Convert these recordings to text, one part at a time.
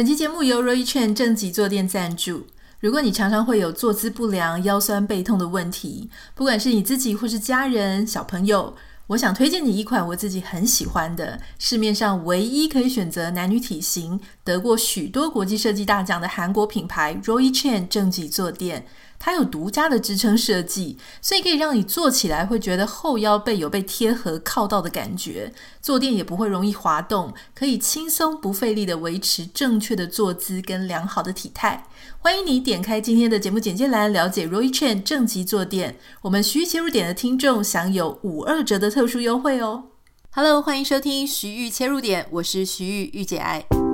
本期节目由 Roy Chen 正脊坐垫赞助。如果你常常会有坐姿不良、腰酸背痛的问题，不管是你自己或是家人、小朋友，我想推荐你一款我自己很喜欢的，市面上唯一可以选择男女体型、得过许多国际设计大奖的韩国品牌 Roy Chen 正脊坐垫。它有独家的支撑设计，所以可以让你坐起来会觉得后腰背有被贴合靠到的感觉，坐垫也不会容易滑动，可以轻松不费力地维持正确的坐姿跟良好的体态。欢迎你点开今天的节目简介栏，了解 Roy Chen 正脊坐垫。我们徐玉切入点的听众享有五二折的特殊优惠哦。Hello，欢迎收听徐玉切入点，我是徐玉御姐爱。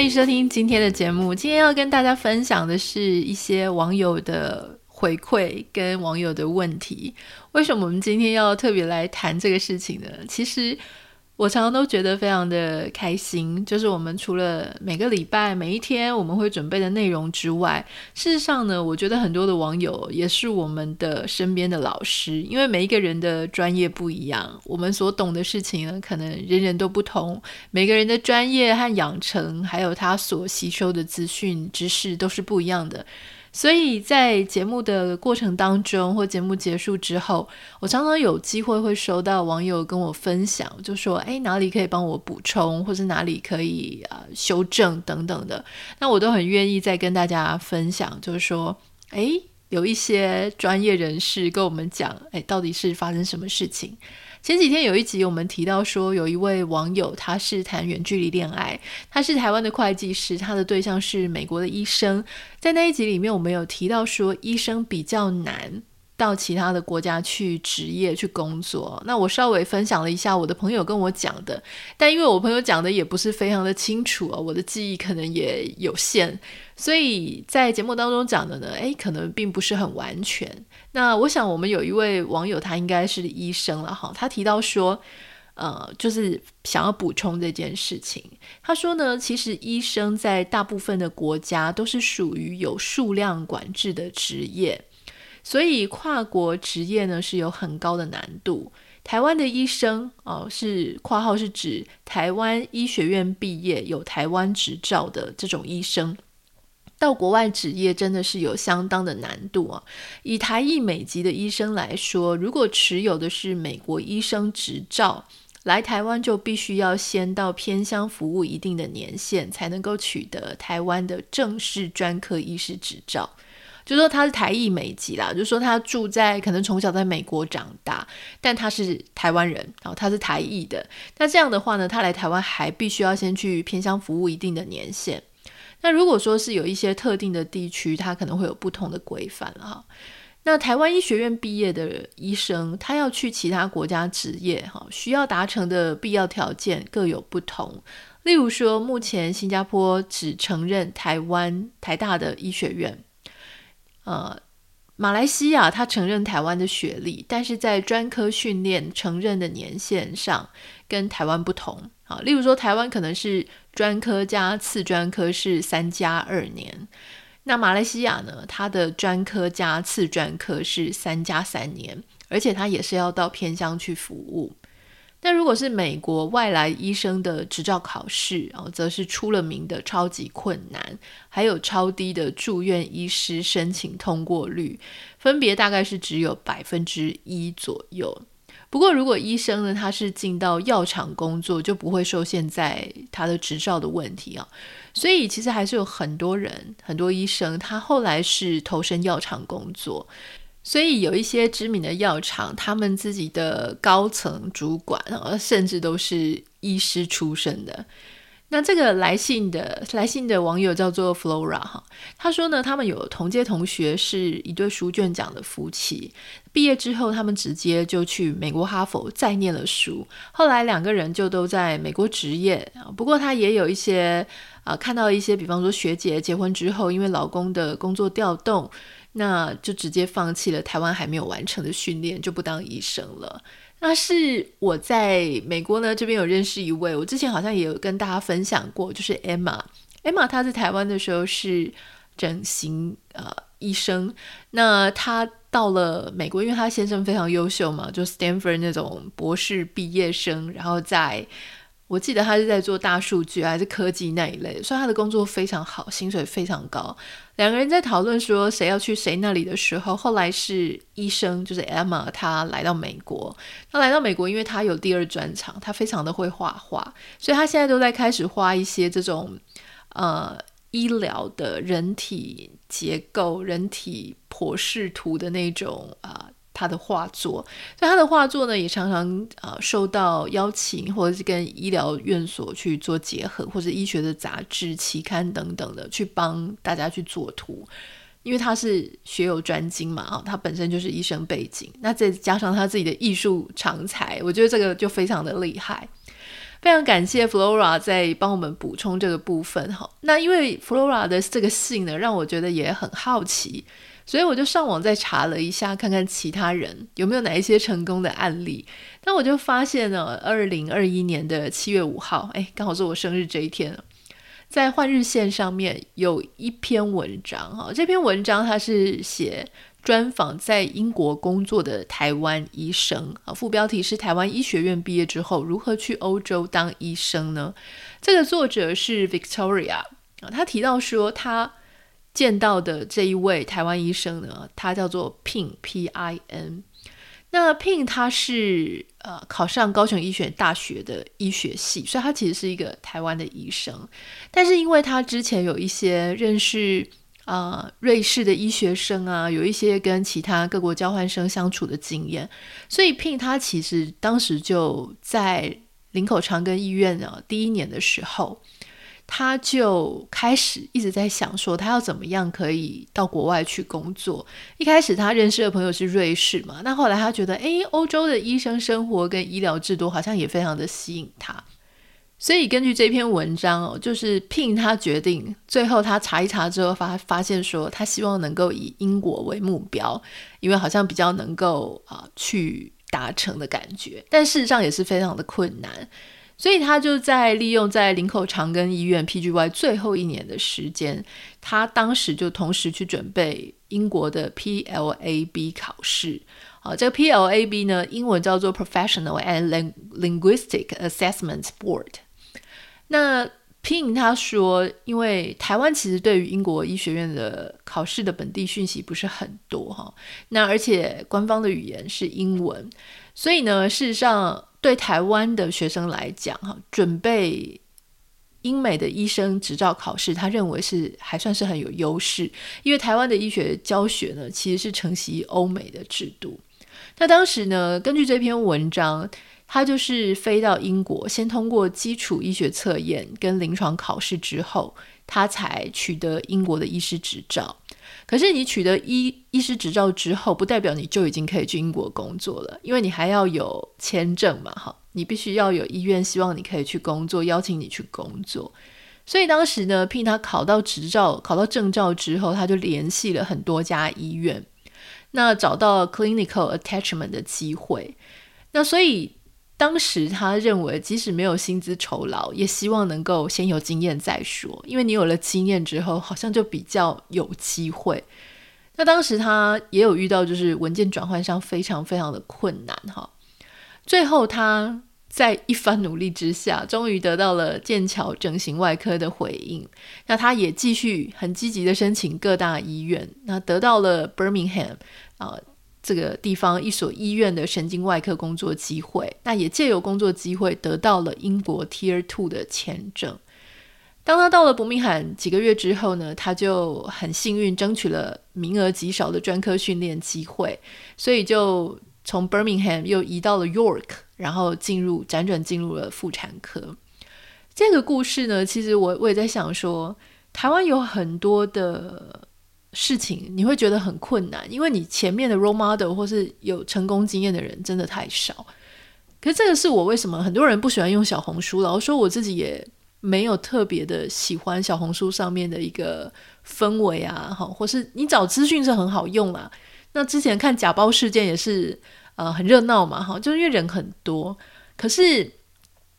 欢迎收听今天的节目。今天要跟大家分享的是一些网友的回馈跟网友的问题。为什么我们今天要特别来谈这个事情呢？其实。我常常都觉得非常的开心，就是我们除了每个礼拜每一天我们会准备的内容之外，事实上呢，我觉得很多的网友也是我们的身边的老师，因为每一个人的专业不一样，我们所懂的事情呢，可能人人都不同，每个人的专业和养成，还有他所吸收的资讯知识都是不一样的。所以在节目的过程当中，或节目结束之后，我常常有机会会收到网友跟我分享，就说：“哎，哪里可以帮我补充，或是哪里可以啊修正等等的。”那我都很愿意再跟大家分享，就是说：“哎，有一些专业人士跟我们讲，哎，到底是发生什么事情？”前几天有一集我们提到说，有一位网友他是谈远距离恋爱，他是台湾的会计师，他的对象是美国的医生。在那一集里面，我们有提到说，医生比较难。到其他的国家去执业去工作，那我稍微分享了一下我的朋友跟我讲的，但因为我朋友讲的也不是非常的清楚啊，我的记忆可能也有限，所以在节目当中讲的呢，诶，可能并不是很完全。那我想我们有一位网友，他应该是医生了哈，他提到说，呃，就是想要补充这件事情。他说呢，其实医生在大部分的国家都是属于有数量管制的职业。所以跨国职业呢是有很高的难度。台湾的医生哦，是括号是指台湾医学院毕业有台湾执照的这种医生，到国外执业真的是有相当的难度啊。以台裔美籍的医生来说，如果持有的是美国医生执照，来台湾就必须要先到偏乡服务一定的年限，才能够取得台湾的正式专科医师执照。就说他是台裔美籍啦，就说他住在可能从小在美国长大，但他是台湾人，然后他是台裔的。那这样的话呢，他来台湾还必须要先去偏乡服务一定的年限。那如果说是有一些特定的地区，它可能会有不同的规范了哈。那台湾医学院毕业的医生，他要去其他国家执业哈，需要达成的必要条件各有不同。例如说，目前新加坡只承认台湾台大的医学院。呃，马来西亚他承认台湾的学历，但是在专科训练承认的年限上跟台湾不同。啊，例如说台湾可能是专科加次专科是三加二年，那马来西亚呢，它的专科加次专科是三加三年，而且它也是要到偏乡去服务。那如果是美国外来医生的执照考试，哦，则是出了名的超级困难，还有超低的住院医师申请通过率，分别大概是只有百分之一左右。不过，如果医生呢，他是进到药厂工作，就不会受限在他的执照的问题啊。所以，其实还是有很多人，很多医生，他后来是投身药厂工作。所以有一些知名的药厂，他们自己的高层主管啊，甚至都是医师出身的。那这个来信的来信的网友叫做 Flora 哈，他说呢，他们有同届同学是一对书卷奖的夫妻，毕业之后他们直接就去美国哈佛再念了书，后来两个人就都在美国执业啊。不过他也有一些啊，看到一些，比方说学姐结婚之后，因为老公的工作调动。那就直接放弃了台湾还没有完成的训练，就不当医生了。那是我在美国呢，这边有认识一位，我之前好像也有跟大家分享过，就是 Emma。Emma 她在台湾的时候是整形呃医生，那她到了美国，因为她先生非常优秀嘛，就 Stanford 那种博士毕业生，然后在我记得他是在做大数据还是科技那一类，所以他的工作非常好，薪水非常高。两个人在讨论说谁要去谁那里的时候，后来是医生，就是 Emma，他来到美国。他来到美国，因为他有第二专长，他非常的会画画，所以他现在都在开始画一些这种呃医疗的人体结构、人体剖视图的那种啊。他的画作，所以他的画作呢，也常常啊、呃、受到邀请，或者是跟医疗院所去做结合，或者医学的杂志、期刊等等的，去帮大家去做图。因为他是学有专精嘛，啊，他本身就是医生背景，那再加上他自己的艺术长才，我觉得这个就非常的厉害。非常感谢 Flora 在帮我们补充这个部分哈。那因为 Flora 的这个信呢，让我觉得也很好奇。所以我就上网再查了一下，看看其他人有没有哪一些成功的案例。那我就发现呢，二零二一年的七月五号，哎，刚好是我生日这一天，在《换日线》上面有一篇文章哈。这篇文章它是写专访在英国工作的台湾医生啊，副标题是“台湾医学院毕业之后如何去欧洲当医生呢？”这个作者是 Victoria 啊，他提到说他。见到的这一位台湾医生呢，他叫做 Pin P I N。那 Pin 他是呃考上高雄医学大学的医学系，所以他其实是一个台湾的医生。但是因为他之前有一些认识啊、呃、瑞士的医学生啊，有一些跟其他各国交换生相处的经验，所以 Pin 他其实当时就在林口长庚医院呢第一年的时候。他就开始一直在想说，他要怎么样可以到国外去工作。一开始他认识的朋友是瑞士嘛，那后来他觉得，诶，欧洲的医生生活跟医疗制度好像也非常的吸引他。所以根据这篇文章哦，就是聘他决定，最后他查一查之后发发现说，他希望能够以英国为目标，因为好像比较能够啊去达成的感觉，但事实上也是非常的困难。所以他就在利用在林口长庚医院 PGY 最后一年的时间，他当时就同时去准备英国的 PLAB 考试。啊，这个 PLAB 呢，英文叫做 Professional and Linguistic Assessment Board。那 Pin 他说，因为台湾其实对于英国医学院的考试的本地讯息不是很多哈，那而且官方的语言是英文，所以呢，事实上。对台湾的学生来讲，哈，准备英美的医生执照考试，他认为是还算是很有优势，因为台湾的医学教学呢，其实是承袭欧美的制度。那当时呢，根据这篇文章，他就是飞到英国，先通过基础医学测验跟临床考试之后，他才取得英国的医师执照。可是你取得医医师执照之后，不代表你就已经可以去英国工作了，因为你还要有签证嘛，哈，你必须要有医院希望你可以去工作，邀请你去工作。所以当时呢聘他考到执照、考到证照之后，他就联系了很多家医院，那找到 clinical attachment 的机会。那所以。当时他认为，即使没有薪资酬劳，也希望能够先有经验再说。因为你有了经验之后，好像就比较有机会。那当时他也有遇到，就是文件转换上非常非常的困难哈。最后他在一番努力之下，终于得到了剑桥整形外科的回应。那他也继续很积极的申请各大医院，那得到了 Birmingham 啊。这个地方一所医院的神经外科工作机会，那也借由工作机会得到了英国 Tier Two 的签证。当他到了伯明翰几个月之后呢，他就很幸运争取了名额极少的专科训练机会，所以就从 Birmingham 又移到了 York，然后进入辗转进入了妇产科。这个故事呢，其实我我也在想说，台湾有很多的。事情你会觉得很困难，因为你前面的 role model 或是有成功经验的人真的太少。可是这个是我为什么很多人不喜欢用小红书了。我说我自己也没有特别的喜欢小红书上面的一个氛围啊，哈，或是你找资讯是很好用啦。那之前看假包事件也是呃很热闹嘛，哈，就是因为人很多。可是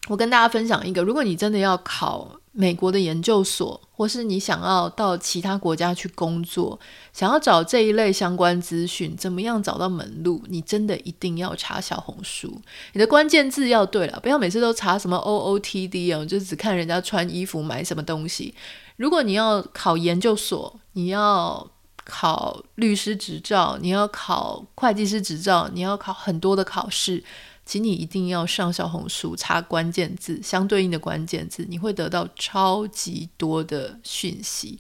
我跟大家分享一个，如果你真的要考美国的研究所，或是你想要到其他国家去工作，想要找这一类相关资讯，怎么样找到门路？你真的一定要查小红书，你的关键字要对了，不要每次都查什么 OOTD 啊，就只看人家穿衣服买什么东西。如果你要考研究所，你要考律师执照，你要考会计师执照，你要考很多的考试。请你一定要上小红书查关键字，相对应的关键字，你会得到超级多的讯息。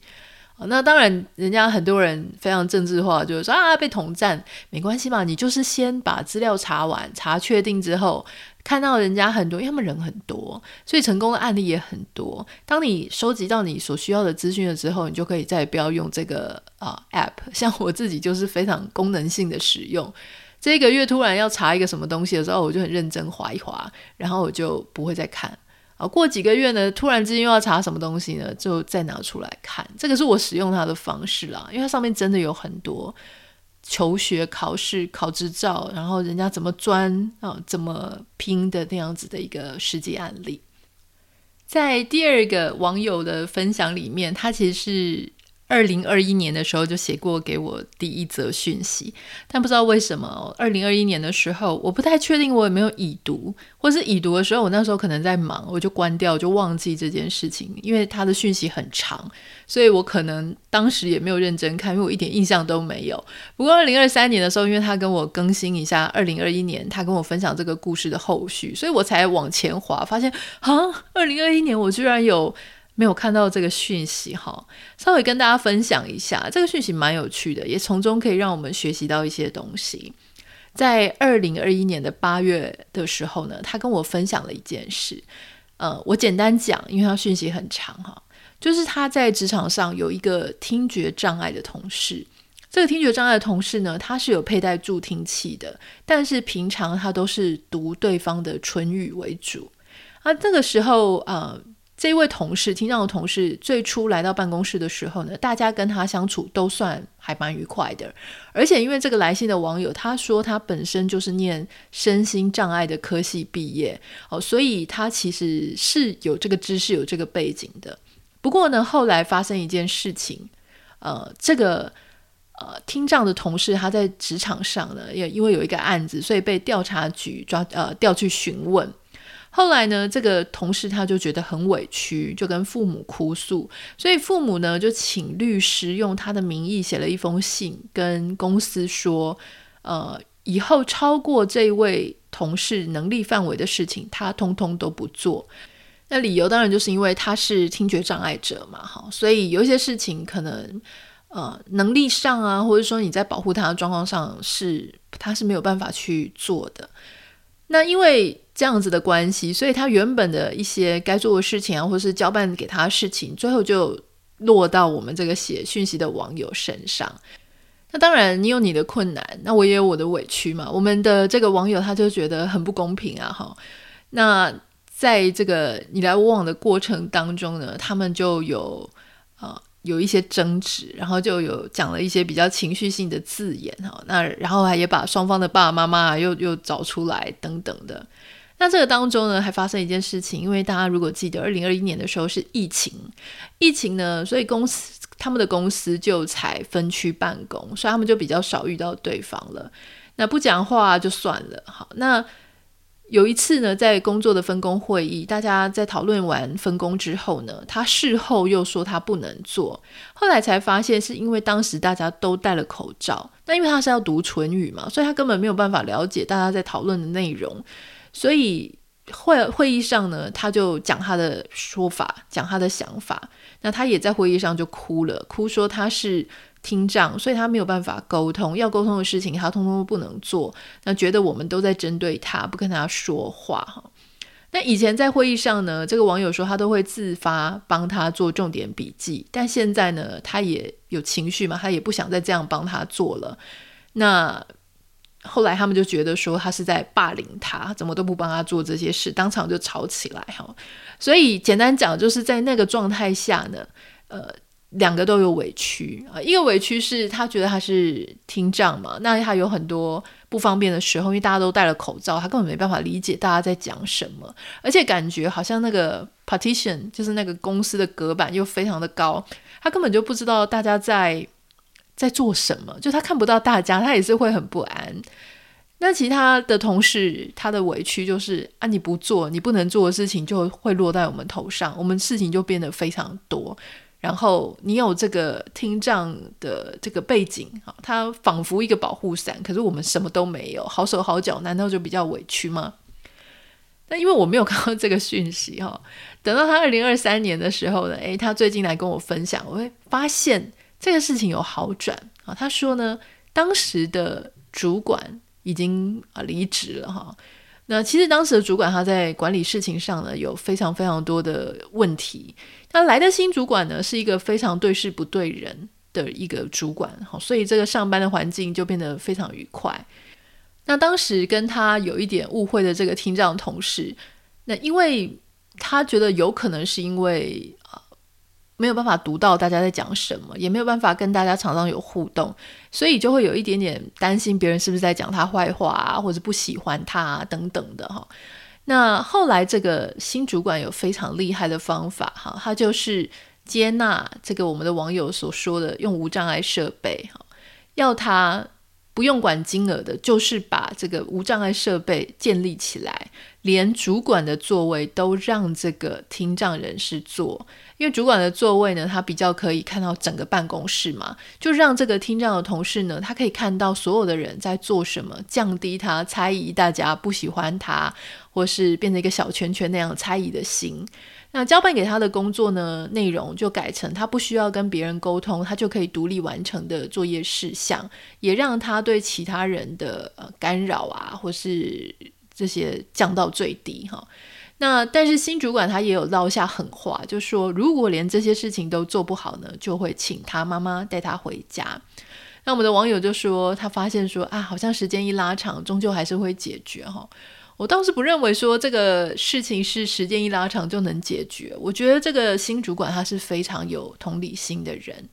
那当然，人家很多人非常政治化，就是说啊，被统战没关系嘛，你就是先把资料查完，查确定之后，看到人家很多，因为他们人很多，所以成功的案例也很多。当你收集到你所需要的资讯了之后，你就可以再不要用这个啊、app。像我自己就是非常功能性的使用。这个月突然要查一个什么东西的时候，我就很认真划一划，然后我就不会再看。啊，过几个月呢，突然之间又要查什么东西呢，就再拿出来看。这个是我使用它的方式啦，因为它上面真的有很多求学、考试、考执照，然后人家怎么钻啊，怎么拼的那样子的一个实际案例。在第二个网友的分享里面，他其实是。二零二一年的时候就写过给我第一则讯息，但不知道为什么，二零二一年的时候我不太确定我有没有已读，或是已读的时候我那时候可能在忙，我就关掉，就忘记这件事情，因为他的讯息很长，所以我可能当时也没有认真看，因为我一点印象都没有。不过二零二三年的时候，因为他跟我更新一下二零二一年，他跟我分享这个故事的后续，所以我才往前滑，发现啊，二零二一年我居然有。没有看到这个讯息哈，稍微跟大家分享一下，这个讯息蛮有趣的，也从中可以让我们学习到一些东西。在二零二一年的八月的时候呢，他跟我分享了一件事，呃，我简单讲，因为他讯息很长哈，就是他在职场上有一个听觉障碍的同事，这个听觉障碍的同事呢，他是有佩戴助听器的，但是平常他都是读对方的唇语为主，啊，这个时候呃。这一位同事，听障的同事，最初来到办公室的时候呢，大家跟他相处都算还蛮愉快的。而且因为这个来信的网友，他说他本身就是念身心障碍的科系毕业，哦，所以他其实是有这个知识、有这个背景的。不过呢，后来发生一件事情，呃，这个呃听障的同事他在职场上呢，也因为有一个案子，所以被调查局抓呃调去询问。后来呢，这个同事他就觉得很委屈，就跟父母哭诉，所以父母呢就请律师用他的名义写了一封信，跟公司说，呃，以后超过这位同事能力范围的事情，他通通都不做。那理由当然就是因为他是听觉障碍者嘛，哈，所以有一些事情可能，呃，能力上啊，或者说你在保护他的状况上是他是没有办法去做的。那因为这样子的关系，所以他原本的一些该做的事情啊，或是交办给他的事情，最后就落到我们这个写讯息的网友身上。那当然，你有你的困难，那我也有我的委屈嘛。我们的这个网友他就觉得很不公平啊，哈。那在这个你来我往的过程当中呢，他们就有啊。呃有一些争执，然后就有讲了一些比较情绪性的字眼哈，那然后还也把双方的爸爸妈妈又又找出来等等的。那这个当中呢，还发生一件事情，因为大家如果记得，二零二一年的时候是疫情，疫情呢，所以公司他们的公司就才分区办公，所以他们就比较少遇到对方了。那不讲话就算了，好那。有一次呢，在工作的分工会议，大家在讨论完分工之后呢，他事后又说他不能做，后来才发现是因为当时大家都戴了口罩，那因为他是要读唇语嘛，所以他根本没有办法了解大家在讨论的内容，所以会会议上呢，他就讲他的说法，讲他的想法，那他也在会议上就哭了，哭说他是。听障，所以他没有办法沟通，要沟通的事情他通通都不能做。那觉得我们都在针对他，不跟他说话哈。那以前在会议上呢，这个网友说他都会自发帮他做重点笔记，但现在呢，他也有情绪嘛，他也不想再这样帮他做了。那后来他们就觉得说他是在霸凌他，怎么都不帮他做这些事，当场就吵起来哈。所以简单讲，就是在那个状态下呢，呃。两个都有委屈啊，一个委屈是他觉得他是听障嘛，那他有很多不方便的时候，因为大家都戴了口罩，他根本没办法理解大家在讲什么，而且感觉好像那个 partition 就是那个公司的隔板又非常的高，他根本就不知道大家在在做什么，就他看不到大家，他也是会很不安。那其他的同事他的委屈就是啊，你不做你不能做的事情就会落在我们头上，我们事情就变得非常多。然后你有这个听障的这个背景，哈，它仿佛一个保护伞，可是我们什么都没有，好手好脚，难道就比较委屈吗？那因为我没有看到这个讯息，哈，等到他二零二三年的时候呢，诶，他最近来跟我分享，我会发现这个事情有好转啊。他说呢，当时的主管已经啊离职了，哈。那其实当时的主管他在管理事情上呢，有非常非常多的问题。那来的新主管呢，是一个非常对事不对人的一个主管，好，所以这个上班的环境就变得非常愉快。那当时跟他有一点误会的这个听障同事，那因为他觉得有可能是因为。没有办法读到大家在讲什么，也没有办法跟大家常常有互动，所以就会有一点点担心别人是不是在讲他坏话啊，或者不喜欢他啊，等等的哈。那后来这个新主管有非常厉害的方法哈，他就是接纳这个我们的网友所说的用无障碍设备哈，要他不用管金额的，就是把这个无障碍设备建立起来，连主管的座位都让这个听障人士坐。因为主管的座位呢，他比较可以看到整个办公室嘛，就让这个听障的同事呢，他可以看到所有的人在做什么，降低他猜疑大家不喜欢他，或是变成一个小圈圈那样猜疑的心。那交办给他的工作呢，内容就改成他不需要跟别人沟通，他就可以独立完成的作业事项，也让他对其他人的呃干扰啊，或是这些降到最低哈。那但是新主管他也有撂下狠话，就说如果连这些事情都做不好呢，就会请他妈妈带他回家。那我们的网友就说，他发现说啊，好像时间一拉长，终究还是会解决哈。我倒是不认为说这个事情是时间一拉长就能解决。我觉得这个新主管他是非常有同理心的人。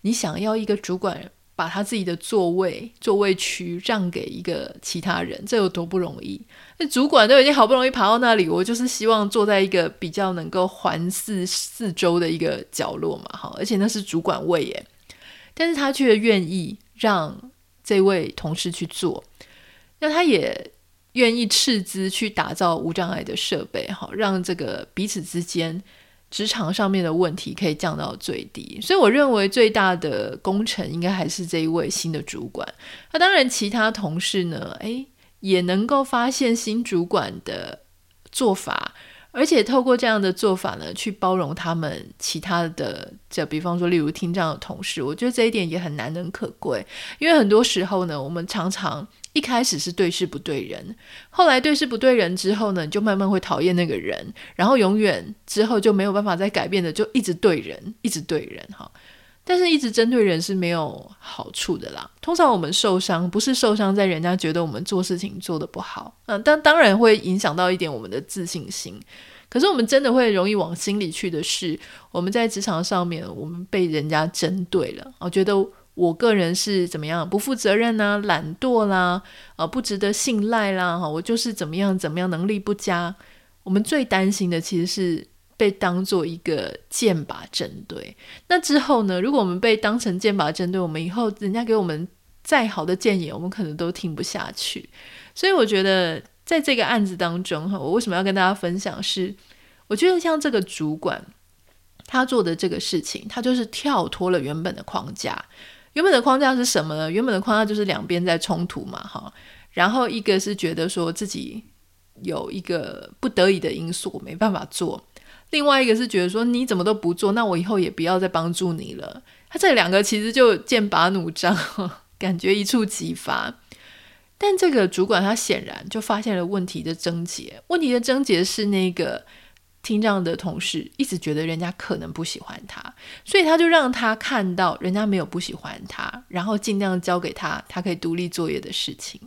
你想要一个主管，把他自己的座位、座位区让给一个其他人，这有多不容易？那主管都已经好不容易爬到那里，我就是希望坐在一个比较能够环视四周的一个角落嘛，哈，而且那是主管位耶，但是他却愿意让这位同事去做，那他也愿意斥资去打造无障碍的设备，哈，让这个彼此之间。职场上面的问题可以降到最低，所以我认为最大的功臣应该还是这一位新的主管。那当然，其他同事呢，诶，也能够发现新主管的做法，而且透过这样的做法呢，去包容他们其他的，就比方说，例如听障的同事，我觉得这一点也很难能可贵，因为很多时候呢，我们常常。一开始是对事不对人，后来对事不对人之后呢，你就慢慢会讨厌那个人，然后永远之后就没有办法再改变的，就一直对人，一直对人哈。但是，一直针对人是没有好处的啦。通常我们受伤，不是受伤在人家觉得我们做事情做得不好，嗯，但当然会影响到一点我们的自信心。可是，我们真的会容易往心里去的是，我们在职场上面，我们被人家针对了，我觉得。我个人是怎么样不负责任呐、懒惰啦、啊不值得信赖啦，哈，我就是怎么样怎么样能力不佳。我们最担心的其实是被当做一个箭靶针对。那之后呢？如果我们被当成箭靶针对，我们以后人家给我们再好的建议，我们可能都听不下去。所以我觉得在这个案子当中，哈，我为什么要跟大家分享？是我觉得像这个主管他做的这个事情，他就是跳脱了原本的框架。原本的框架是什么呢？原本的框架就是两边在冲突嘛，哈。然后一个是觉得说自己有一个不得已的因素我没办法做，另外一个是觉得说你怎么都不做，那我以后也不要再帮助你了。他这两个其实就剑拔弩张，感觉一触即发。但这个主管他显然就发现了问题的症结，问题的症结是那个。听障的同事一直觉得人家可能不喜欢他，所以他就让他看到人家没有不喜欢他，然后尽量交给他，他可以独立作业的事情。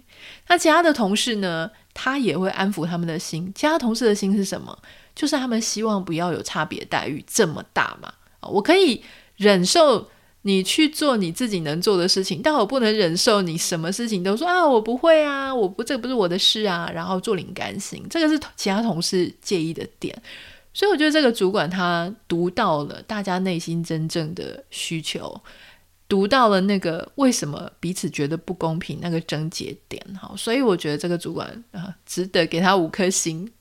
那其他的同事呢？他也会安抚他们的心。其他同事的心是什么？就是他们希望不要有差别待遇这么大嘛。我可以忍受你去做你自己能做的事情，但我不能忍受你什么事情都说啊，我不会啊，我不，这个不是我的事啊，然后坐领干心，这个是其他同事介意的点。所以我觉得这个主管他读到了大家内心真正的需求，读到了那个为什么彼此觉得不公平那个症结点。好，所以我觉得这个主管啊，值得给他五颗星。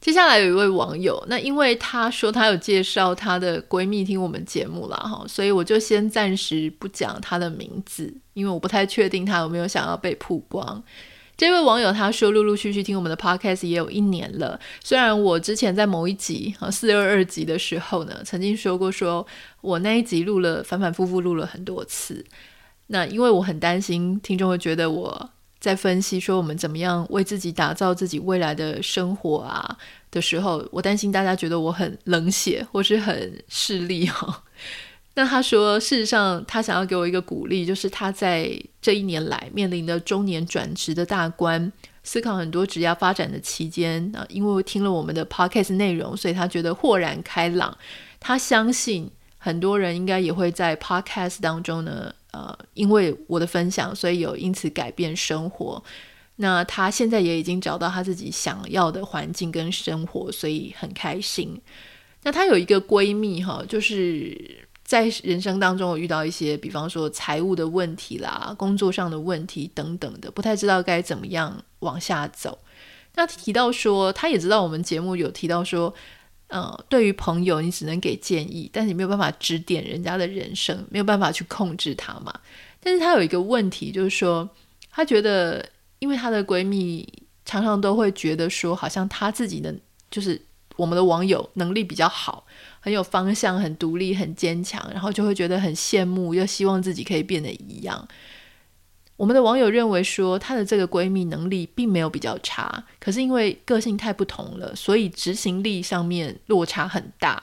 接下来有一位网友，那因为他说他有介绍他的闺蜜听我们节目啦，哈，所以我就先暂时不讲他的名字，因为我不太确定他有没有想要被曝光。这位网友他说，陆陆续续听我们的 podcast 也有一年了。虽然我之前在某一集啊四二二集的时候呢，曾经说过，说我那一集录了反反复复录了很多次。那因为我很担心听众会觉得我在分析说我们怎么样为自己打造自己未来的生活啊的时候，我担心大家觉得我很冷血或是很势利哈。那他说，事实上，他想要给我一个鼓励，就是他在这一年来面临的中年转职的大关，思考很多职业发展的期间啊，因为听了我们的 podcast 内容，所以他觉得豁然开朗。他相信很多人应该也会在 podcast 当中呢，呃，因为我的分享，所以有因此改变生活。那他现在也已经找到他自己想要的环境跟生活，所以很开心。那她有一个闺蜜哈，就是。在人生当中，我遇到一些，比方说财务的问题啦，工作上的问题等等的，不太知道该怎么样往下走。那提到说，她也知道我们节目有提到说，呃，对于朋友，你只能给建议，但是你没有办法指点人家的人生，没有办法去控制他嘛。但是他有一个问题，就是说，他觉得，因为她的闺蜜常常都会觉得说，好像她自己的，就是我们的网友能力比较好。很有方向，很独立，很坚强，然后就会觉得很羡慕，又希望自己可以变得一样。我们的网友认为说，她的这个闺蜜能力并没有比较差，可是因为个性太不同了，所以执行力上面落差很大。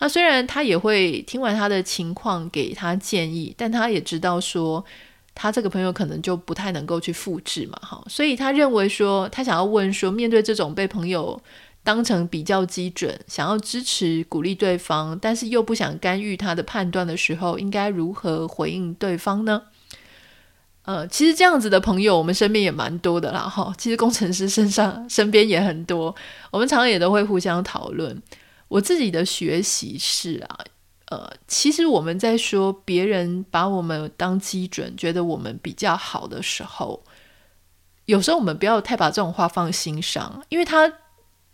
那虽然她也会听完她的情况给她建议，但她也知道说，她这个朋友可能就不太能够去复制嘛，哈。所以她认为说，她想要问说，面对这种被朋友当成比较基准，想要支持鼓励对方，但是又不想干预他的判断的时候，应该如何回应对方呢？呃，其实这样子的朋友，我们身边也蛮多的啦，哈。其实工程师身上身边也很多，我们常常也都会互相讨论。我自己的学习是啊，呃，其实我们在说别人把我们当基准，觉得我们比较好的时候，有时候我们不要太把这种话放心上，因为他。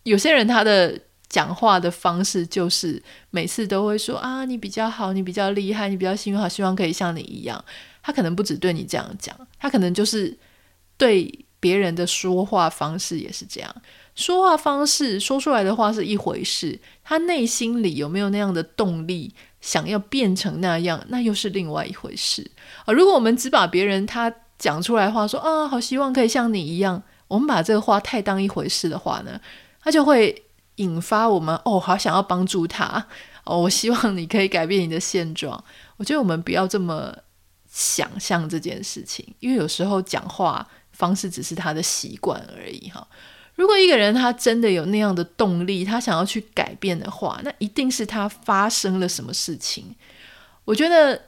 有些人他的讲话的方式就是每次都会说啊，你比较好，你比较厉害，你比较幸运，好希望可以像你一样。他可能不止对你这样讲，他可能就是对别人的说话方式也是这样。说话方式说出来的话是一回事，他内心里有没有那样的动力，想要变成那样，那又是另外一回事啊。如果我们只把别人他讲出来的话说啊，好希望可以像你一样，我们把这个话太当一回事的话呢，他就会引发我们哦，好想要帮助他哦，我希望你可以改变你的现状。我觉得我们不要这么想象这件事情，因为有时候讲话方式只是他的习惯而已哈。如果一个人他真的有那样的动力，他想要去改变的话，那一定是他发生了什么事情。我觉得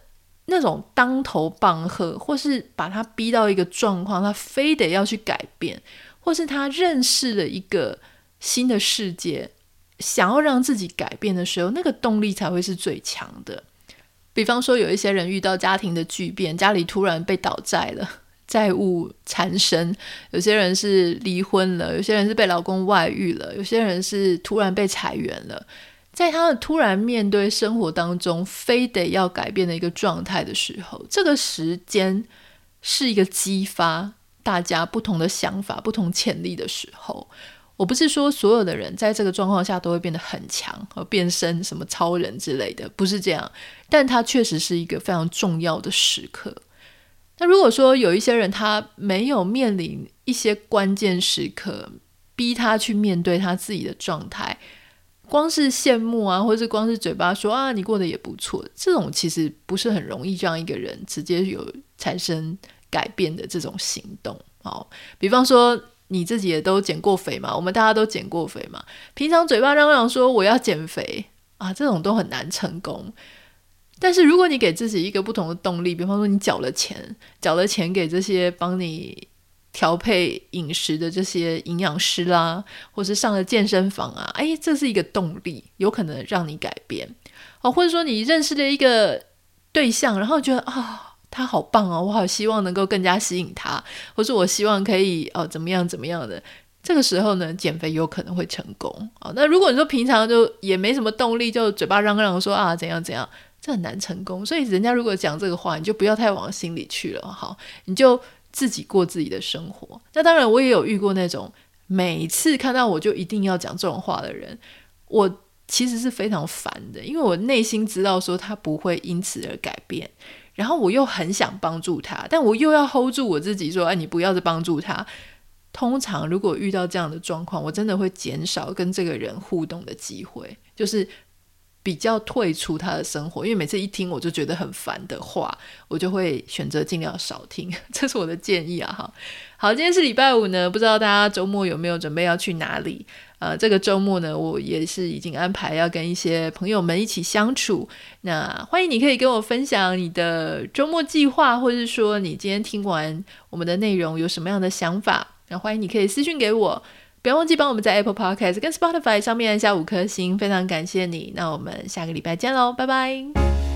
那种当头棒喝，或是把他逼到一个状况，他非得要去改变，或是他认识了一个。新的世界，想要让自己改变的时候，那个动力才会是最强的。比方说，有一些人遇到家庭的巨变，家里突然被倒债了，债务缠身；有些人是离婚了，有些人是被老公外遇了，有些人是突然被裁员了。在他们突然面对生活当中非得要改变的一个状态的时候，这个时间是一个激发大家不同的想法、不同潜力的时候。我不是说所有的人在这个状况下都会变得很强和变身什么超人之类的，不是这样。但他确实是一个非常重要的时刻。那如果说有一些人他没有面临一些关键时刻，逼他去面对他自己的状态，光是羡慕啊，或者是光是嘴巴说啊，你过得也不错，这种其实不是很容易让一个人直接有产生改变的这种行动。好，比方说。你自己也都减过肥嘛？我们大家都减过肥嘛？平常嘴巴嚷嚷说我要减肥啊，这种都很难成功。但是如果你给自己一个不同的动力，比方说你缴了钱，缴了钱给这些帮你调配饮食的这些营养师啦，或是上了健身房啊，哎，这是一个动力，有可能让你改变。哦，或者说你认识了一个对象，然后觉得啊、他好棒哦，我好希望能够更加吸引他，或是我希望可以哦怎么样怎么样的。这个时候呢，减肥有可能会成功啊、哦。那如果你说平常就也没什么动力，就嘴巴嚷嚷说啊怎样怎样，这很难成功。所以人家如果讲这个话，你就不要太往心里去了，好，你就自己过自己的生活。那当然，我也有遇过那种每次看到我就一定要讲这种话的人，我其实是非常烦的，因为我内心知道说他不会因此而改变，然后我又很想帮助他，但我又要 hold 住我自己说，哎，你不要再帮助他。通常如果遇到这样的状况，我真的会减少跟这个人互动的机会，就是比较退出他的生活。因为每次一听我就觉得很烦的话，我就会选择尽量少听。这是我的建议啊！哈，好，今天是礼拜五呢，不知道大家周末有没有准备要去哪里？呃，这个周末呢，我也是已经安排要跟一些朋友们一起相处。那欢迎你可以跟我分享你的周末计划，或者是说你今天听完我们的内容有什么样的想法。那欢迎你可以私讯给我，不要忘记帮我们在 Apple Podcast 跟 Spotify 上面按下五颗星，非常感谢你。那我们下个礼拜见喽，拜拜。